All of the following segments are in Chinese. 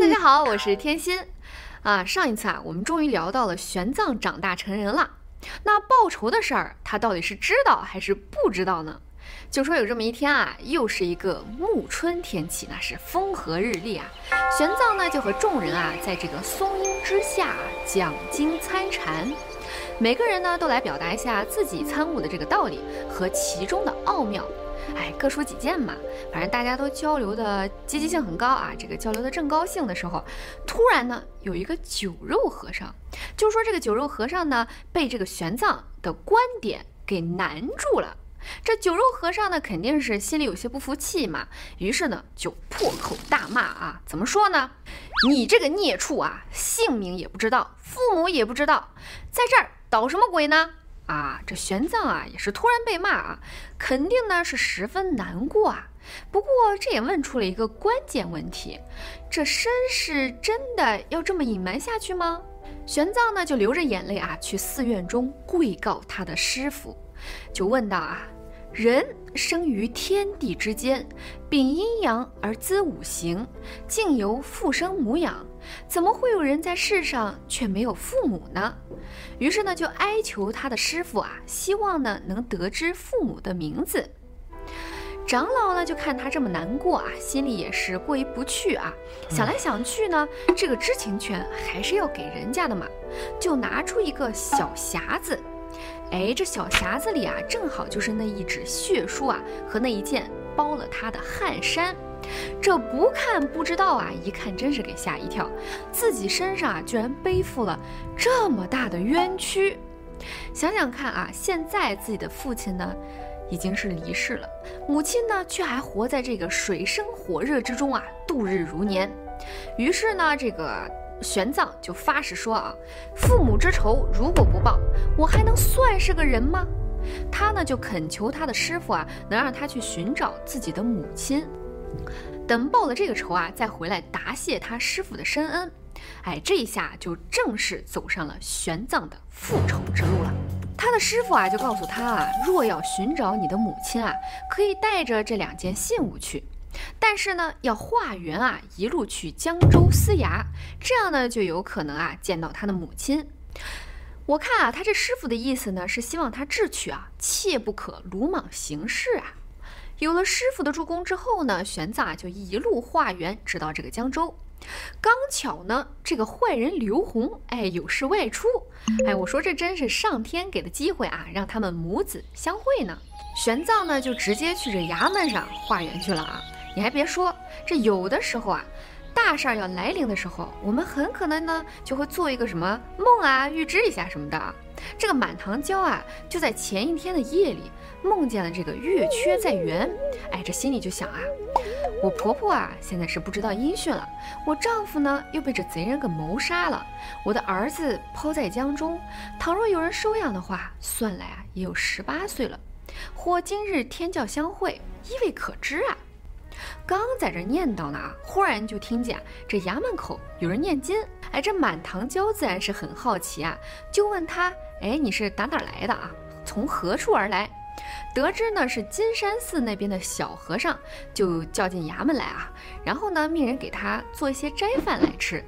大家好，我是天心。啊，上一次啊，我们终于聊到了玄奘长大成人了。那报仇的事儿，他到底是知道还是不知道呢？就说有这么一天啊，又是一个暮春天气，那是风和日丽啊。玄奘呢，就和众人啊，在这个松阴之下讲经参禅，每个人呢，都来表达一下自己参悟的这个道理和其中的奥妙。哎，各抒己见嘛，反正大家都交流的积极性很高啊。这个交流的正高兴的时候，突然呢，有一个酒肉和尚，就说这个酒肉和尚呢，被这个玄奘的观点给难住了。这酒肉和尚呢，肯定是心里有些不服气嘛，于是呢，就破口大骂啊，怎么说呢？你这个孽畜啊，姓名也不知道，父母也不知道，在这儿捣什么鬼呢？啊，这玄奘啊也是突然被骂啊，肯定呢是十分难过啊。不过这也问出了一个关键问题：这身世真的要这么隐瞒下去吗？玄奘呢就流着眼泪啊去寺院中跪告他的师傅，就问道啊。人生于天地之间，秉阴阳而滋五行，竟由父生母养，怎么会有人在世上却没有父母呢？于是呢，就哀求他的师傅啊，希望呢能得知父母的名字。长老呢就看他这么难过啊，心里也是过意不去啊，想来想去呢，这个知情权还是要给人家的嘛，就拿出一个小匣子。哎，这小匣子里啊，正好就是那一纸血书啊，和那一件包了他的汗衫。这不看不知道啊，一看真是给吓一跳，自己身上啊居然背负了这么大的冤屈。想想看啊，现在自己的父亲呢，已经是离世了，母亲呢却还活在这个水深火热之中啊，度日如年。于是呢，这个。玄奘就发誓说啊，父母之仇如果不报，我还能算是个人吗？他呢就恳求他的师傅啊，能让他去寻找自己的母亲，等报了这个仇啊，再回来答谢他师傅的深恩。哎，这一下就正式走上了玄奘的复仇之路了。他的师傅啊就告诉他啊，若要寻找你的母亲啊，可以带着这两件信物去。但是呢，要化缘啊，一路去江州司衙，这样呢就有可能啊见到他的母亲。我看啊，他这师傅的意思呢是希望他智取啊，切不可鲁莽行事啊。有了师傅的助攻之后呢，玄奘啊就一路化缘，直到这个江州。刚巧呢，这个坏人刘洪哎有事外出，哎，我说这真是上天给的机会啊，让他们母子相会呢。玄奘呢就直接去这衙门上化缘去了啊。你还别说，这有的时候啊，大事儿要来临的时候，我们很可能呢就会做一个什么梦啊，预知一下什么的。这个满堂娇啊，就在前一天的夜里梦见了这个月缺在圆，哎，这心里就想啊，我婆婆啊现在是不知道音讯了，我丈夫呢又被这贼人给谋杀了，我的儿子抛在江中，倘若有人收养的话，算来啊也有十八岁了，或今日天教相会，意味可知啊。刚在这念叨呢，忽然就听见这衙门口有人念经。哎，这满堂娇自然是很好奇啊，就问他：哎，你是打哪来的啊？从何处而来？得知呢是金山寺那边的小和尚，就叫进衙门来啊。然后呢，命人给他做一些斋饭来吃。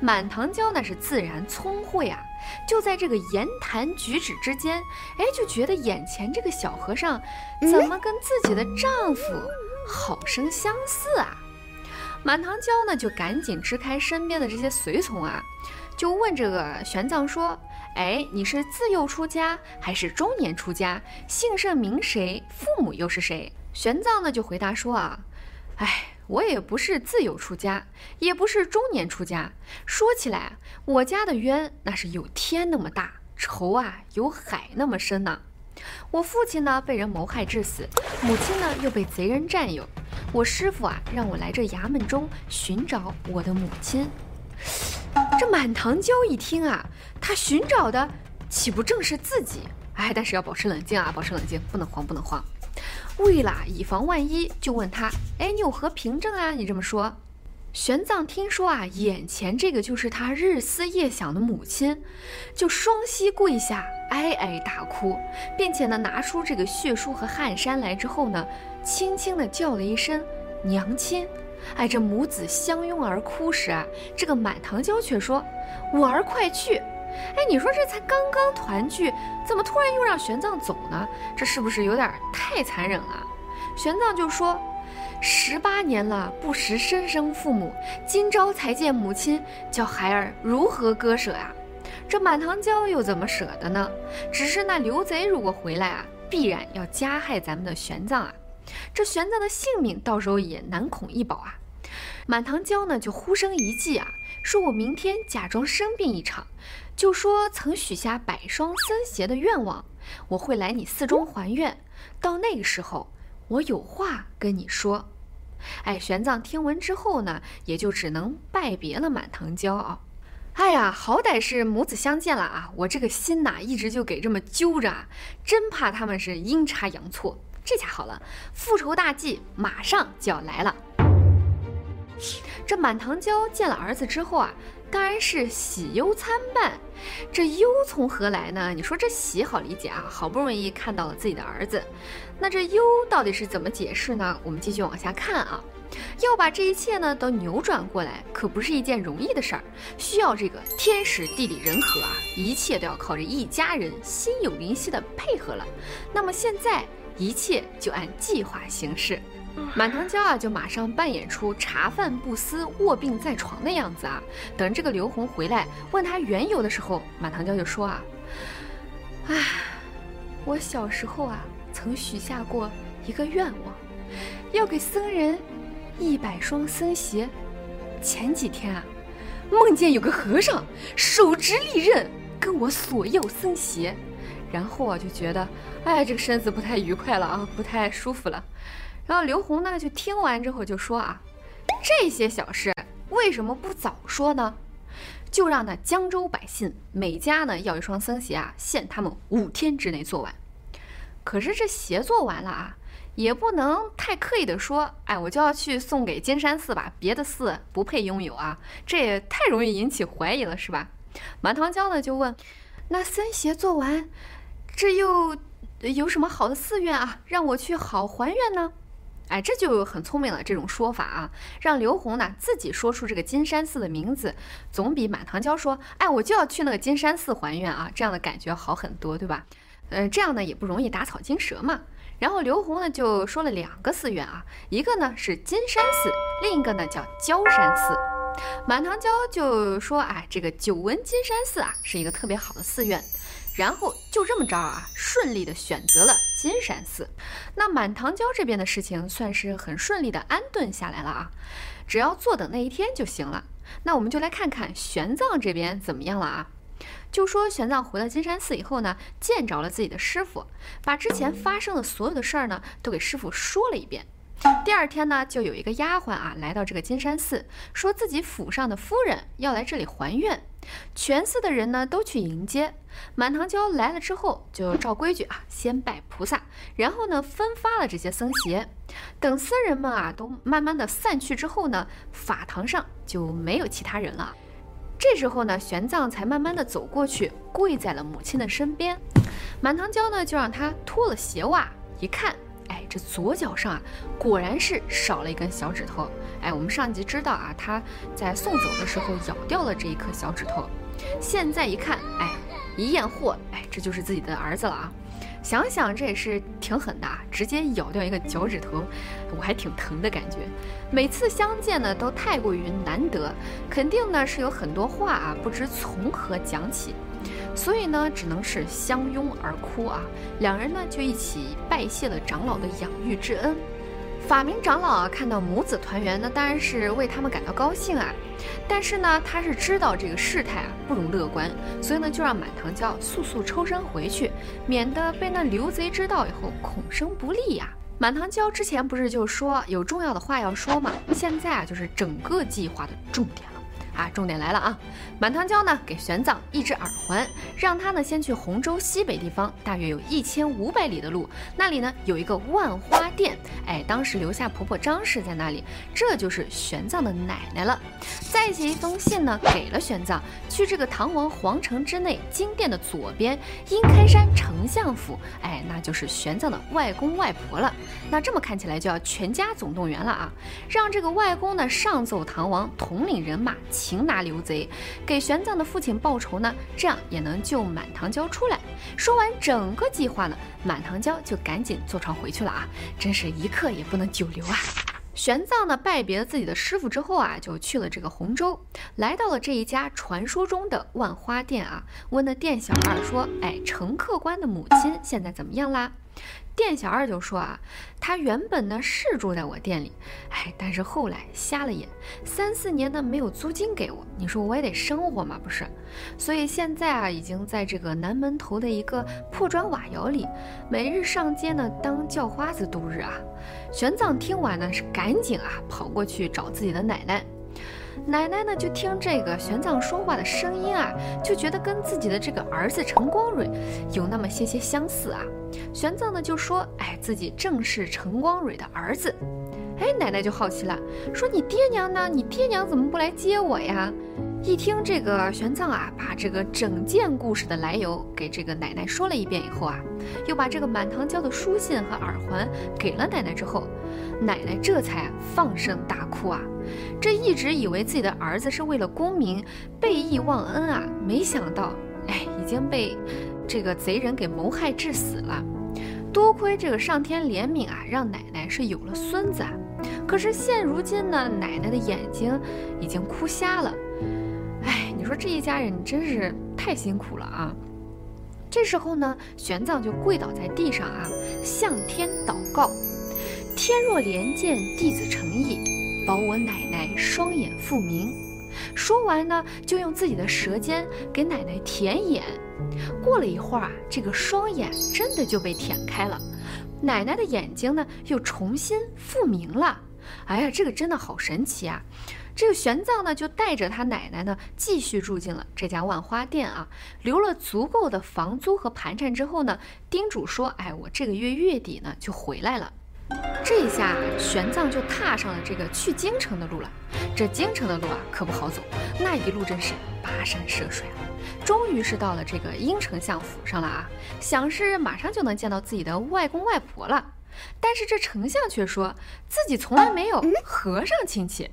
满堂娇呢是自然聪慧啊，就在这个言谈举止之间，哎，就觉得眼前这个小和尚怎么跟自己的丈夫？好生相似啊！满堂娇呢，就赶紧支开身边的这些随从啊，就问这个玄奘说：“哎，你是自幼出家还是中年出家？姓甚名谁？父母又是谁？”玄奘呢就回答说：“啊，哎，我也不是自幼出家，也不是中年出家。说起来，我家的冤那是有天那么大，仇啊有海那么深呢。”我父亲呢被人谋害致死，母亲呢又被贼人占有。我师傅啊让我来这衙门中寻找我的母亲。这满堂娇一听啊，他寻找的岂不正是自己？哎，但是要保持冷静啊，保持冷静，不能慌，不能慌。为了以防万一，就问他：哎，你有何凭证啊？你这么说。玄奘听说啊，眼前这个就是他日思夜想的母亲，就双膝跪下，哀哀大哭，并且呢，拿出这个血书和汗衫来之后呢，轻轻的叫了一声“娘亲”，哎，这母子相拥而哭时啊，这个满堂娇却说：“我儿快去。”哎，你说这才刚刚团聚，怎么突然又让玄奘走呢？这是不是有点太残忍了？玄奘就说：“十八年了，不识生身父母，今朝才见母亲，叫孩儿如何割舍啊？”这满堂娇又怎么舍得呢？只是那刘贼如果回来啊，必然要加害咱们的玄奘啊，这玄奘的性命到时候也难恐一保啊。满堂娇呢就呼声一记啊，说我明天假装生病一场，就说曾许下百双僧鞋的愿望，我会来你寺中还愿，到那个时候我有话跟你说。哎，玄奘听闻之后呢，也就只能拜别了满堂娇啊。哎呀，好歹是母子相见了啊！我这个心呐，一直就给这么揪着，真怕他们是阴差阳错。这下好了，复仇大计马上就要来了。这满堂娇见了儿子之后啊，当然是喜忧参半。这忧从何来呢？你说这喜好理解啊，好不容易看到了自己的儿子，那这忧到底是怎么解释呢？我们继续往下看啊。要把这一切呢都扭转过来，可不是一件容易的事儿，需要这个天时地利人和啊，一切都要靠着一家人心有灵犀的配合了。那么现在一切就按计划行事，满堂娇啊就马上扮演出茶饭不思、卧病在床的样子啊。等这个刘红回来问他缘由的时候，满堂娇就说啊，唉，我小时候啊曾许下过一个愿望，要给僧人。一百双僧鞋，前几天啊，梦见有个和尚手执利刃跟我索要僧鞋，然后啊就觉得，哎，这个身子不太愉快了啊，不太舒服了。然后刘洪呢就听完之后就说啊，这些小事为什么不早说呢？就让那江州百姓每家呢要一双僧鞋啊，限他们五天之内做完。可是这鞋做完了啊。也不能太刻意的说，哎，我就要去送给金山寺吧，别的寺不配拥有啊，这也太容易引起怀疑了，是吧？满堂娇呢就问，那僧鞋做完，这又有什么好的寺院啊，让我去好还愿呢？哎，这就很聪明了，这种说法啊，让刘洪呢自己说出这个金山寺的名字，总比满堂娇说，哎，我就要去那个金山寺还愿啊，这样的感觉好很多，对吧？嗯，这样呢也不容易打草惊蛇嘛。然后刘宏呢就说了两个寺院啊，一个呢是金山寺，另一个呢叫焦山寺。满堂娇就说啊，这个久闻金山寺啊是一个特别好的寺院，然后就这么着啊，顺利的选择了金山寺。那满堂娇这边的事情算是很顺利的安顿下来了啊，只要坐等那一天就行了。那我们就来看看玄奘这边怎么样了啊。就说玄奘回了金山寺以后呢，见着了自己的师傅，把之前发生的所有的事儿呢，都给师傅说了一遍。第二天呢，就有一个丫鬟啊，来到这个金山寺，说自己府上的夫人要来这里还愿，全寺的人呢都去迎接。满堂娇来了之后，就照规矩啊，先拜菩萨，然后呢分发了这些僧鞋。等僧人们啊都慢慢的散去之后呢，法堂上就没有其他人了。这时候呢，玄奘才慢慢的走过去，跪在了母亲的身边。满堂娇呢，就让他脱了鞋袜，一看，哎，这左脚上啊，果然是少了一根小指头。哎，我们上集知道啊，他在送走的时候咬掉了这一颗小指头。现在一看，哎，一验货，哎，这就是自己的儿子了啊。想想这也是挺狠的啊，直接咬掉一个脚趾头，我还挺疼的感觉。每次相见呢都太过于难得，肯定呢是有很多话啊不知从何讲起，所以呢只能是相拥而哭啊。两人呢就一起拜谢了长老的养育之恩。法明长老啊，看到母子团圆，那当然是为他们感到高兴啊。但是呢，他是知道这个事态啊不容乐观，所以呢，就让满堂娇速速抽身回去，免得被那刘贼知道以后恐生不利呀。满堂娇之前不是就说有重要的话要说吗？现在啊，就是整个计划的重点了。啊，重点来了啊！满堂娇呢给玄奘一只耳环，让他呢先去洪州西北地方，大约有一千五百里的路，那里呢有一个万花殿，哎，当时留下婆婆张氏在那里，这就是玄奘的奶奶了。再写一封信呢给了玄奘，去这个唐王皇城之内金殿的左边阴开山丞相府，哎，那就是玄奘的外公外婆了。那这么看起来就要全家总动员了啊，让这个外公呢上奏唐王，统领人马。擒拿刘贼，给玄奘的父亲报仇呢，这样也能救满堂娇出来。说完整个计划呢，满堂娇就赶紧坐船回去了啊，真是一刻也不能久留啊。玄奘呢拜别了自己的师傅之后啊，就去了这个洪州，来到了这一家传说中的万花店啊，问那店小二说：“哎，程客官的母亲现在怎么样啦？”店小二就说啊，他原本呢是住在我店里，哎，但是后来瞎了眼，三四年呢没有租金给我，你说我也得生活嘛，不是？所以现在啊，已经在这个南门头的一个破砖瓦窑里，每日上街呢当叫花子度日啊。玄奘听完呢，是赶紧啊跑过去找自己的奶奶。奶奶呢，就听这个玄奘说话的声音啊，就觉得跟自己的这个儿子陈光蕊有那么些些相似啊。玄奘呢就说：“哎，自己正是陈光蕊的儿子。”哎，奶奶就好奇了，说：“你爹娘呢？你爹娘怎么不来接我呀？”一听这个玄奘啊，把这个整件故事的来由给这个奶奶说了一遍以后啊，又把这个满堂娇的书信和耳环给了奶奶之后，奶奶这才放声大哭啊。这一直以为自己的儿子是为了功名背义忘恩啊，没想到哎，已经被这个贼人给谋害致死了。多亏这个上天怜悯啊，让奶奶是有了孙子啊。可是现如今呢，奶奶的眼睛已经哭瞎了。说这一家人真是太辛苦了啊！这时候呢，玄奘就跪倒在地上啊，向天祷告：“天若怜见弟子诚意，保我奶奶双眼复明。”说完呢，就用自己的舌尖给奶奶舔眼。过了一会儿啊，这个双眼真的就被舔开了，奶奶的眼睛呢又重新复明了。哎呀，这个真的好神奇啊！这个玄奘呢，就带着他奶奶呢，继续住进了这家万花店啊，留了足够的房租和盘缠之后呢，叮嘱说：“哎，我这个月月底呢就回来了。”这一下玄奘就踏上了这个去京城的路了。这京城的路啊，可不好走，那一路真是跋山涉水啊。终于是到了这个殷丞相府上了啊，想是马上就能见到自己的外公外婆了。但是这丞相却说自己从来没有和尚亲戚。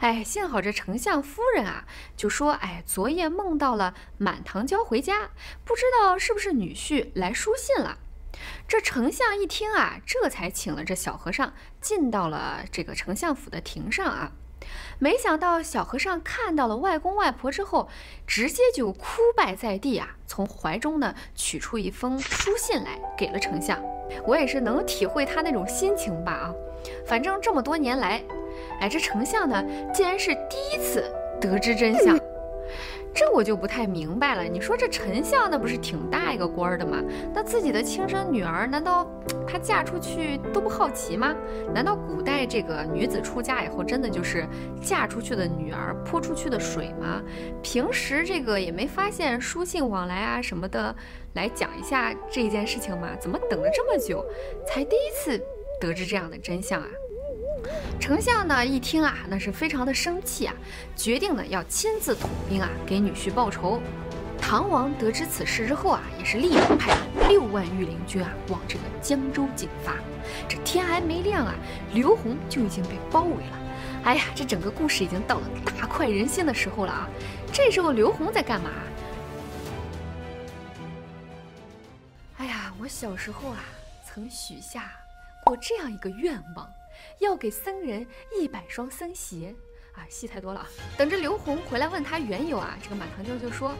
哎，幸好这丞相夫人啊，就说：“哎，昨夜梦到了满堂娇回家，不知道是不是女婿来书信了。”这丞相一听啊，这才请了这小和尚进到了这个丞相府的庭上啊。没想到小和尚看到了外公外婆之后，直接就哭拜在地啊，从怀中呢取出一封书信来给了丞相。我也是能体会他那种心情吧啊，反正这么多年来。哎，这丞相呢，竟然是第一次得知真相，这我就不太明白了。你说这丞相那不是挺大一个官儿的吗？那自己的亲生女儿，难道她嫁出去都不好奇吗？难道古代这个女子出嫁以后，真的就是嫁出去的女儿泼出去的水吗？平时这个也没发现书信往来啊什么的，来讲一下这件事情吗？怎么等了这么久，才第一次得知这样的真相啊？丞相呢一听啊，那是非常的生气啊，决定呢要亲自统兵啊，给女婿报仇。唐王得知此事之后啊，也是立马派六万御林军啊往这个江州进发。这天还没亮啊，刘宏就已经被包围了。哎呀，这整个故事已经到了大快人心的时候了啊！这时候刘宏在干嘛？哎呀，我小时候啊，曾许下过这样一个愿望。要给僧人一百双僧鞋啊！戏太多了啊！等着刘洪回来问他缘由啊，这个满堂娇就说。